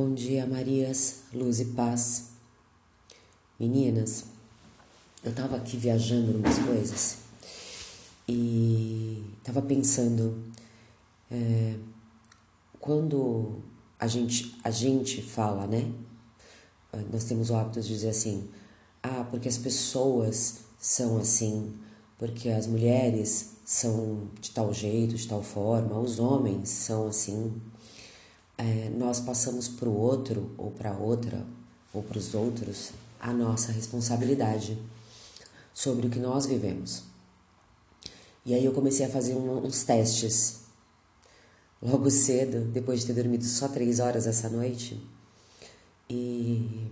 Bom dia, Marias, luz e paz. Meninas, eu tava aqui viajando umas coisas e tava pensando é, quando a gente, a gente fala, né? Nós temos o hábito de dizer assim: ah, porque as pessoas são assim, porque as mulheres são de tal jeito, de tal forma, os homens são assim é, nós passamos para o outro ou para outra ou para os outros a nossa responsabilidade sobre o que nós vivemos. E aí eu comecei a fazer um, uns testes logo cedo, depois de ter dormido só três horas essa noite, e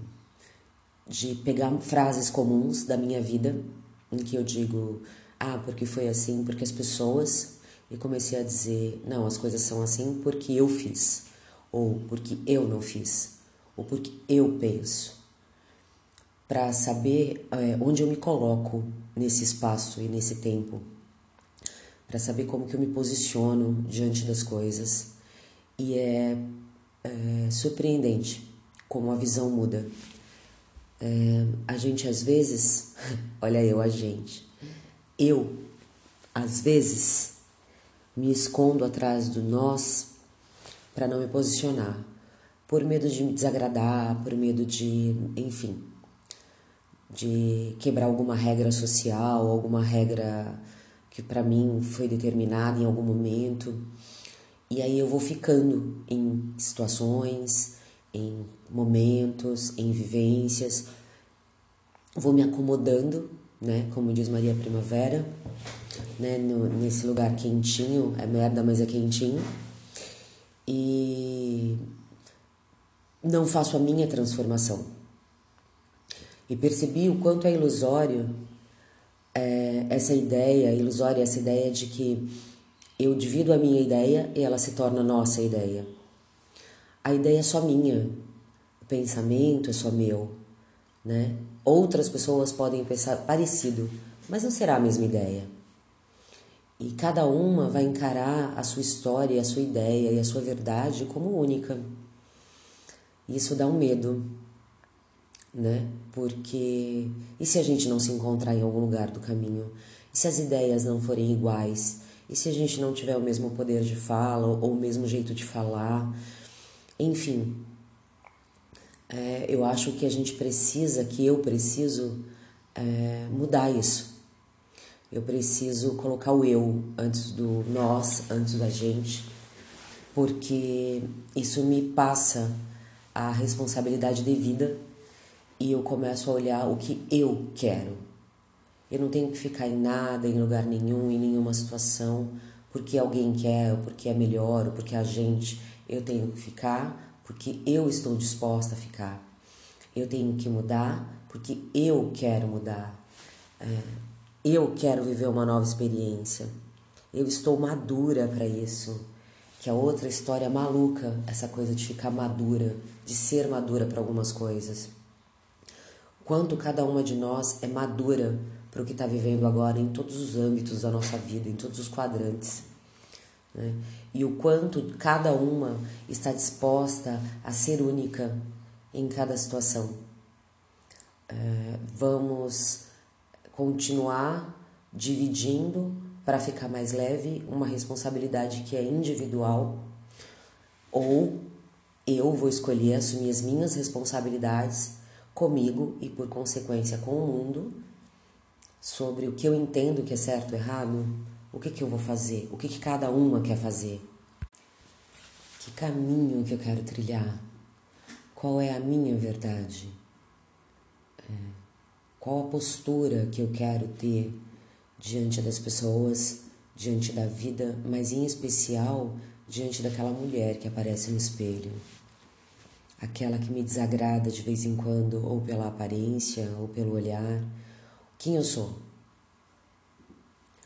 de pegar frases comuns da minha vida, em que eu digo, ah, porque foi assim, porque as pessoas, e comecei a dizer, não, as coisas são assim porque eu fiz ou porque eu não fiz, ou porque eu penso, para saber é, onde eu me coloco nesse espaço e nesse tempo, para saber como que eu me posiciono diante das coisas. E é, é surpreendente como a visão muda. É, a gente às vezes, olha eu, a gente, eu às vezes me escondo atrás do nós para não me posicionar, por medo de me desagradar, por medo de, enfim, de quebrar alguma regra social, alguma regra que para mim foi determinada em algum momento. E aí eu vou ficando em situações, em momentos, em vivências, vou me acomodando, né, como diz Maria Primavera, né, no, nesse lugar quentinho, é merda, mas é quentinho e não faço a minha transformação. E percebi o quanto é ilusório é, essa ideia, ilusória essa ideia de que eu divido a minha ideia e ela se torna nossa ideia. A ideia é só minha, o pensamento é só meu, né? Outras pessoas podem pensar parecido, mas não será a mesma ideia. E cada uma vai encarar a sua história, a sua ideia e a sua verdade como única. Isso dá um medo, né? Porque e se a gente não se encontrar em algum lugar do caminho? E se as ideias não forem iguais? E se a gente não tiver o mesmo poder de fala ou o mesmo jeito de falar? Enfim, é, eu acho que a gente precisa, que eu preciso é, mudar isso eu preciso colocar o eu antes do nós, antes da gente, porque isso me passa a responsabilidade devida e eu começo a olhar o que eu quero. Eu não tenho que ficar em nada, em lugar nenhum, em nenhuma situação, porque alguém quer, ou porque é melhor, ou porque a gente. Eu tenho que ficar porque eu estou disposta a ficar. Eu tenho que mudar porque eu quero mudar. É, eu quero viver uma nova experiência. Eu estou madura para isso. Que é outra história maluca, essa coisa de ficar madura, de ser madura para algumas coisas. Quanto cada uma de nós é madura para o que está vivendo agora em todos os âmbitos da nossa vida, em todos os quadrantes. Né? E o quanto cada uma está disposta a ser única em cada situação. É, vamos continuar dividindo para ficar mais leve uma responsabilidade que é individual, ou eu vou escolher assumir as minhas responsabilidades comigo e por consequência com o mundo sobre o que eu entendo que é certo ou errado, o que, que eu vou fazer, o que, que cada uma quer fazer, que caminho que eu quero trilhar, qual é a minha verdade. É qual a postura que eu quero ter diante das pessoas, diante da vida, mas em especial diante daquela mulher que aparece no espelho. Aquela que me desagrada de vez em quando, ou pela aparência, ou pelo olhar. Quem eu sou? O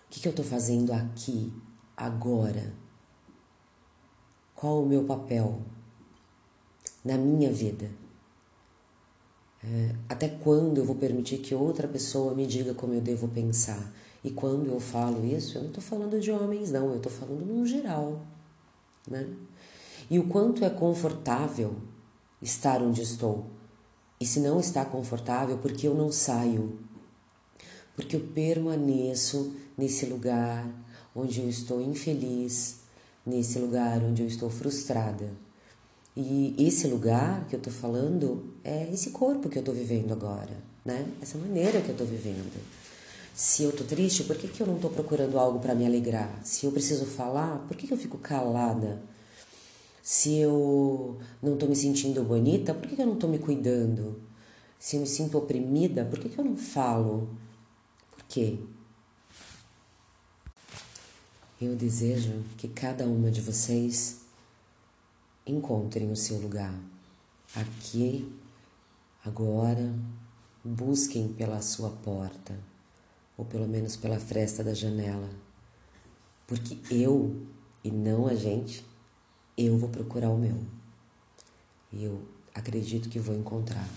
que, que eu estou fazendo aqui, agora? Qual o meu papel na minha vida? É, até quando eu vou permitir que outra pessoa me diga como eu devo pensar? E quando eu falo isso, eu não estou falando de homens, não, eu estou falando no geral. Né? E o quanto é confortável estar onde estou. E se não está confortável, porque eu não saio? Porque eu permaneço nesse lugar onde eu estou infeliz, nesse lugar onde eu estou frustrada. E esse lugar que eu estou falando é esse corpo que eu estou vivendo agora, né? Essa maneira que eu estou vivendo. Se eu estou triste, por que, que eu não estou procurando algo para me alegrar? Se eu preciso falar, por que, que eu fico calada? Se eu não estou me sentindo bonita, por que, que eu não estou me cuidando? Se eu me sinto oprimida, por que, que eu não falo? Por quê? Eu desejo que cada uma de vocês encontrem o seu lugar. Aqui, agora, busquem pela sua porta, ou pelo menos pela fresta da janela, porque eu, e não a gente, eu vou procurar o meu. E eu acredito que vou encontrar.